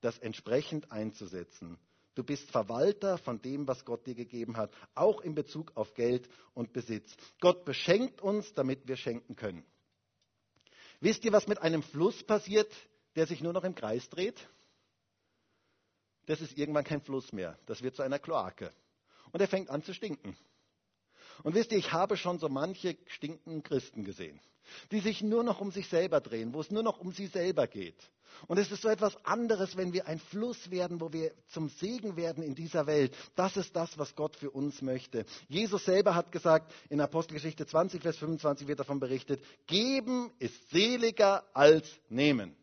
das entsprechend einzusetzen. Du bist Verwalter von dem, was Gott dir gegeben hat, auch in Bezug auf Geld und Besitz. Gott beschenkt uns, damit wir schenken können. Wisst ihr, was mit einem Fluss passiert, der sich nur noch im Kreis dreht? Das ist irgendwann kein Fluss mehr. Das wird zu einer Kloake. Und er fängt an zu stinken. Und wisst ihr, ich habe schon so manche stinkenden Christen gesehen, die sich nur noch um sich selber drehen, wo es nur noch um sie selber geht. Und es ist so etwas anderes, wenn wir ein Fluss werden, wo wir zum Segen werden in dieser Welt. Das ist das, was Gott für uns möchte. Jesus selber hat gesagt, in Apostelgeschichte 20, Vers 25 wird davon berichtet, geben ist seliger als nehmen.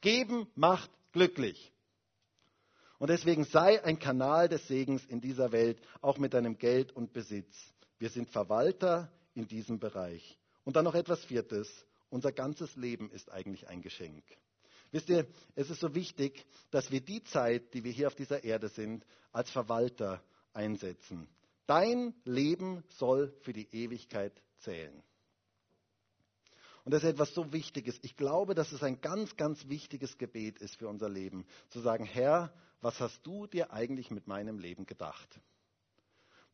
Geben macht glücklich. Und deswegen sei ein Kanal des Segens in dieser Welt, auch mit deinem Geld und Besitz. Wir sind Verwalter in diesem Bereich. Und dann noch etwas Viertes. Unser ganzes Leben ist eigentlich ein Geschenk. Wisst ihr, es ist so wichtig, dass wir die Zeit, die wir hier auf dieser Erde sind, als Verwalter einsetzen. Dein Leben soll für die Ewigkeit zählen. Und das ist etwas so Wichtiges. Ich glaube, dass es ein ganz, ganz wichtiges Gebet ist für unser Leben. Zu sagen, Herr, was hast du dir eigentlich mit meinem Leben gedacht?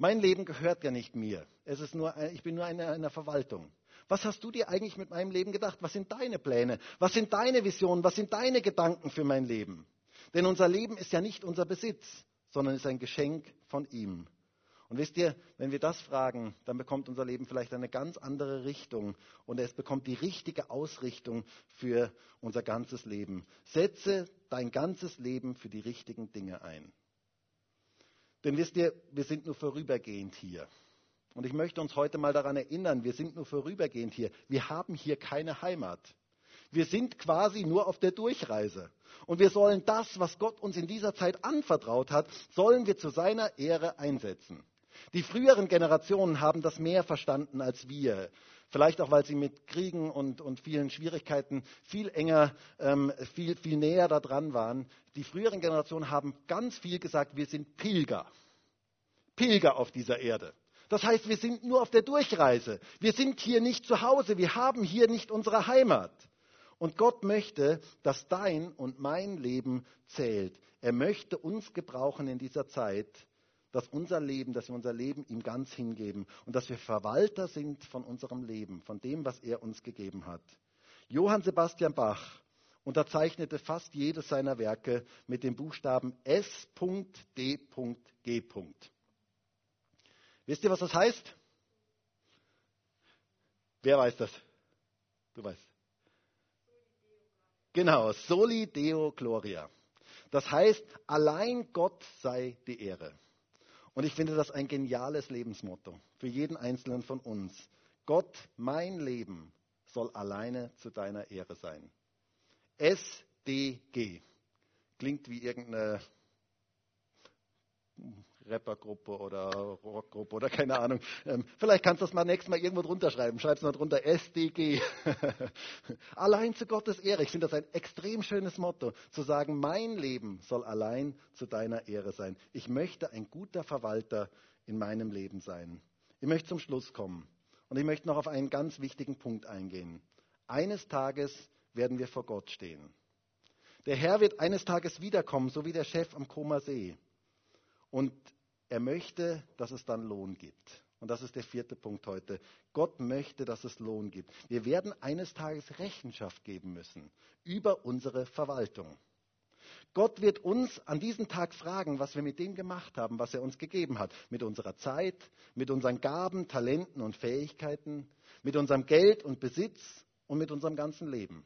Mein Leben gehört ja nicht mir. Es ist nur, ich bin nur eine, eine Verwaltung. Was hast du dir eigentlich mit meinem Leben gedacht? Was sind deine Pläne? Was sind deine Visionen? Was sind deine Gedanken für mein Leben? Denn unser Leben ist ja nicht unser Besitz, sondern ist ein Geschenk von ihm. Und wisst ihr, wenn wir das fragen, dann bekommt unser Leben vielleicht eine ganz andere Richtung und es bekommt die richtige Ausrichtung für unser ganzes Leben. Setze dein ganzes Leben für die richtigen Dinge ein. Denn wisst ihr, wir sind nur vorübergehend hier. Und ich möchte uns heute mal daran erinnern, wir sind nur vorübergehend hier. Wir haben hier keine Heimat. Wir sind quasi nur auf der Durchreise. Und wir sollen das, was Gott uns in dieser Zeit anvertraut hat, sollen wir zu seiner Ehre einsetzen. Die früheren Generationen haben das mehr verstanden als wir. Vielleicht auch, weil sie mit Kriegen und, und vielen Schwierigkeiten viel enger, ähm, viel, viel näher da dran waren. Die früheren Generationen haben ganz viel gesagt, wir sind Pilger. Pilger auf dieser Erde. Das heißt, wir sind nur auf der Durchreise. Wir sind hier nicht zu Hause. Wir haben hier nicht unsere Heimat. Und Gott möchte, dass dein und mein Leben zählt. Er möchte uns gebrauchen in dieser Zeit, dass unser Leben, dass wir unser Leben ihm ganz hingeben und dass wir Verwalter sind von unserem Leben, von dem, was er uns gegeben hat. Johann Sebastian Bach unterzeichnete fast jedes seiner Werke mit dem Buchstaben S.D.G. Wisst ihr, was das heißt? Wer weiß das? Du weißt. Genau, Soli Deo Gloria. Das heißt, allein Gott sei die Ehre. Und ich finde das ein geniales Lebensmotto für jeden Einzelnen von uns. Gott, mein Leben soll alleine zu deiner Ehre sein. SDG klingt wie irgendeine Rappergruppe oder Rockgruppe oder keine Ahnung. Ähm, vielleicht kannst du das mal nächstes Mal irgendwo drunter schreiben. Schreib es mal drunter SDG. allein zu Gottes Ehre. Ich finde das ein extrem schönes Motto, zu sagen, mein Leben soll allein zu deiner Ehre sein. Ich möchte ein guter Verwalter in meinem Leben sein. Ich möchte zum Schluss kommen und ich möchte noch auf einen ganz wichtigen Punkt eingehen. Eines Tages werden wir vor Gott stehen. Der Herr wird eines Tages wiederkommen, so wie der Chef am Koma See. Und er möchte, dass es dann Lohn gibt. Und das ist der vierte Punkt heute. Gott möchte, dass es Lohn gibt. Wir werden eines Tages Rechenschaft geben müssen über unsere Verwaltung. Gott wird uns an diesem Tag fragen, was wir mit dem gemacht haben, was er uns gegeben hat. Mit unserer Zeit, mit unseren Gaben, Talenten und Fähigkeiten, mit unserem Geld und Besitz und mit unserem ganzen Leben.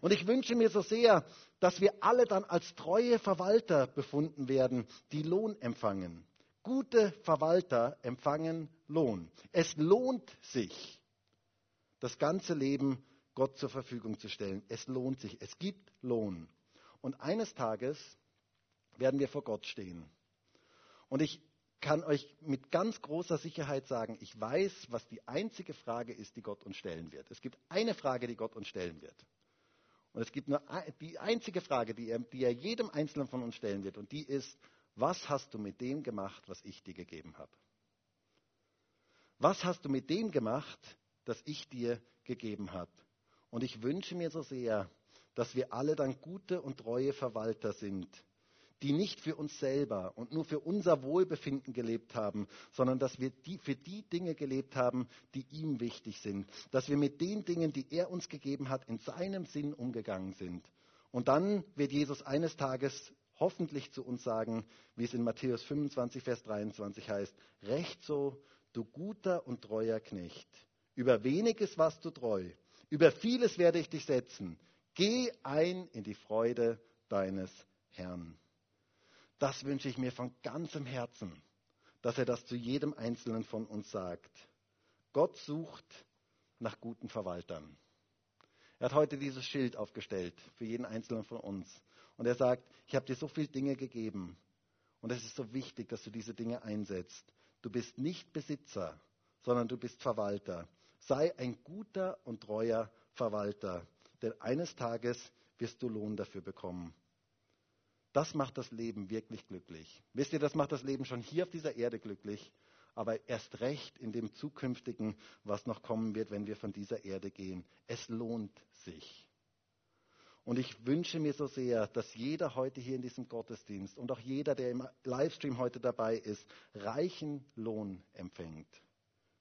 Und ich wünsche mir so sehr, dass wir alle dann als treue Verwalter befunden werden, die Lohn empfangen. Gute Verwalter empfangen Lohn. Es lohnt sich, das ganze Leben Gott zur Verfügung zu stellen. Es lohnt sich. Es gibt Lohn. Und eines Tages werden wir vor Gott stehen. Und ich kann euch mit ganz großer Sicherheit sagen, ich weiß, was die einzige Frage ist, die Gott uns stellen wird. Es gibt eine Frage, die Gott uns stellen wird. Und es gibt nur die einzige Frage, die er, die er jedem Einzelnen von uns stellen wird. Und die ist, was hast du mit dem gemacht, was ich dir gegeben habe? Was hast du mit dem gemacht, das ich dir gegeben habe? Und ich wünsche mir so sehr, dass wir alle dann gute und treue Verwalter sind, die nicht für uns selber und nur für unser Wohlbefinden gelebt haben, sondern dass wir die, für die Dinge gelebt haben, die ihm wichtig sind. Dass wir mit den Dingen, die er uns gegeben hat, in seinem Sinn umgegangen sind. Und dann wird Jesus eines Tages hoffentlich zu uns sagen, wie es in Matthäus 25, Vers 23 heißt, Recht so, du guter und treuer Knecht. Über weniges warst du treu, über vieles werde ich dich setzen. Geh ein in die Freude deines Herrn. Das wünsche ich mir von ganzem Herzen, dass er das zu jedem Einzelnen von uns sagt. Gott sucht nach guten Verwaltern. Er hat heute dieses Schild aufgestellt für jeden Einzelnen von uns. Und er sagt, ich habe dir so viele Dinge gegeben. Und es ist so wichtig, dass du diese Dinge einsetzt. Du bist nicht Besitzer, sondern du bist Verwalter. Sei ein guter und treuer Verwalter, denn eines Tages wirst du Lohn dafür bekommen. Das macht das Leben wirklich glücklich. Wisst ihr, das macht das Leben schon hier auf dieser Erde glücklich, aber erst recht in dem zukünftigen, was noch kommen wird, wenn wir von dieser Erde gehen. Es lohnt sich. Und ich wünsche mir so sehr, dass jeder heute hier in diesem Gottesdienst und auch jeder, der im Livestream heute dabei ist, reichen Lohn empfängt.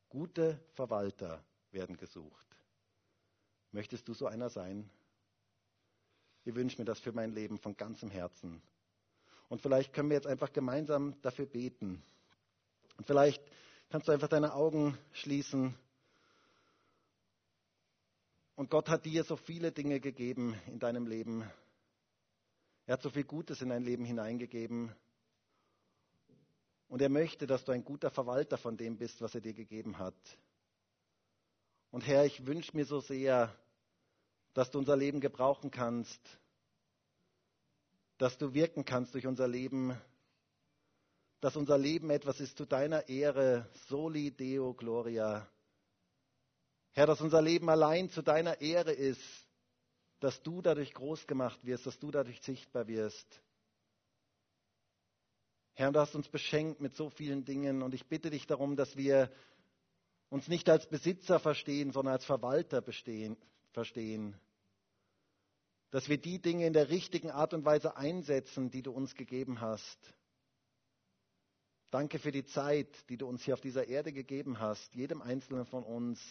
Gute Verwalter werden gesucht. Möchtest du so einer sein? Ich wünsche mir das für mein Leben von ganzem Herzen. Und vielleicht können wir jetzt einfach gemeinsam dafür beten. Und vielleicht kannst du einfach deine Augen schließen. Und Gott hat dir so viele Dinge gegeben in deinem Leben. Er hat so viel Gutes in dein Leben hineingegeben. Und er möchte, dass du ein guter Verwalter von dem bist, was er dir gegeben hat. Und Herr, ich wünsche mir so sehr, dass du unser Leben gebrauchen kannst, dass du wirken kannst durch unser Leben, dass unser Leben etwas ist zu deiner Ehre, soli deo gloria. Herr, dass unser Leben allein zu deiner Ehre ist, dass du dadurch groß gemacht wirst, dass du dadurch sichtbar wirst. Herr, du hast uns beschenkt mit so vielen Dingen und ich bitte dich darum, dass wir uns nicht als Besitzer verstehen, sondern als Verwalter bestehen, verstehen. Dass wir die Dinge in der richtigen Art und Weise einsetzen, die du uns gegeben hast. Danke für die Zeit, die du uns hier auf dieser Erde gegeben hast, jedem Einzelnen von uns.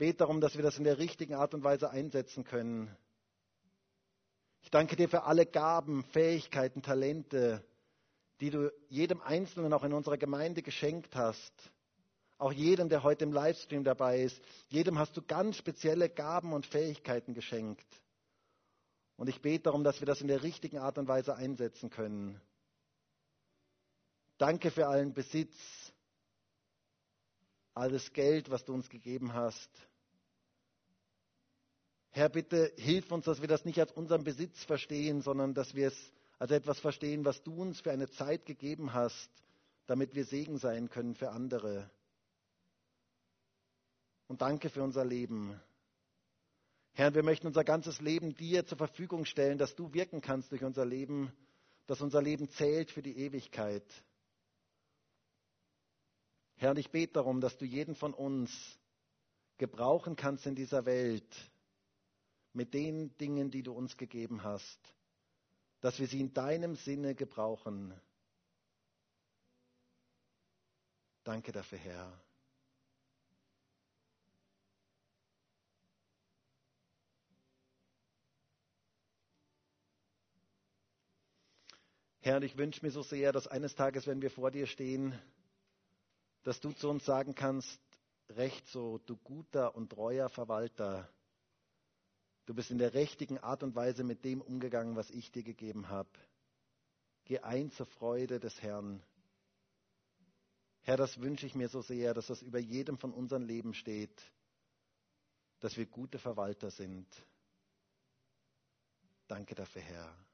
Bet darum, dass wir das in der richtigen Art und Weise einsetzen können. Ich danke dir für alle Gaben, Fähigkeiten, Talente, die du jedem Einzelnen auch in unserer Gemeinde geschenkt hast auch jedem, der heute im Livestream dabei ist. Jedem hast du ganz spezielle Gaben und Fähigkeiten geschenkt. Und ich bete darum, dass wir das in der richtigen Art und Weise einsetzen können. Danke für allen Besitz, alles Geld, was du uns gegeben hast. Herr, bitte hilf uns, dass wir das nicht als unseren Besitz verstehen, sondern dass wir es als etwas verstehen, was du uns für eine Zeit gegeben hast, damit wir Segen sein können für andere. Und danke für unser Leben. Herr, wir möchten unser ganzes Leben dir zur Verfügung stellen, dass du wirken kannst durch unser Leben, dass unser Leben zählt für die Ewigkeit. Herr, und ich bete darum, dass du jeden von uns gebrauchen kannst in dieser Welt mit den Dingen, die du uns gegeben hast, dass wir sie in deinem Sinne gebrauchen. Danke dafür, Herr. Herr, ich wünsche mir so sehr, dass eines Tages, wenn wir vor dir stehen, dass du zu uns sagen kannst, recht so, du guter und treuer Verwalter, du bist in der richtigen Art und Weise mit dem umgegangen, was ich dir gegeben habe. Geh ein zur Freude des Herrn. Herr, das wünsche ich mir so sehr, dass das über jedem von unseren Leben steht, dass wir gute Verwalter sind. Danke dafür, Herr.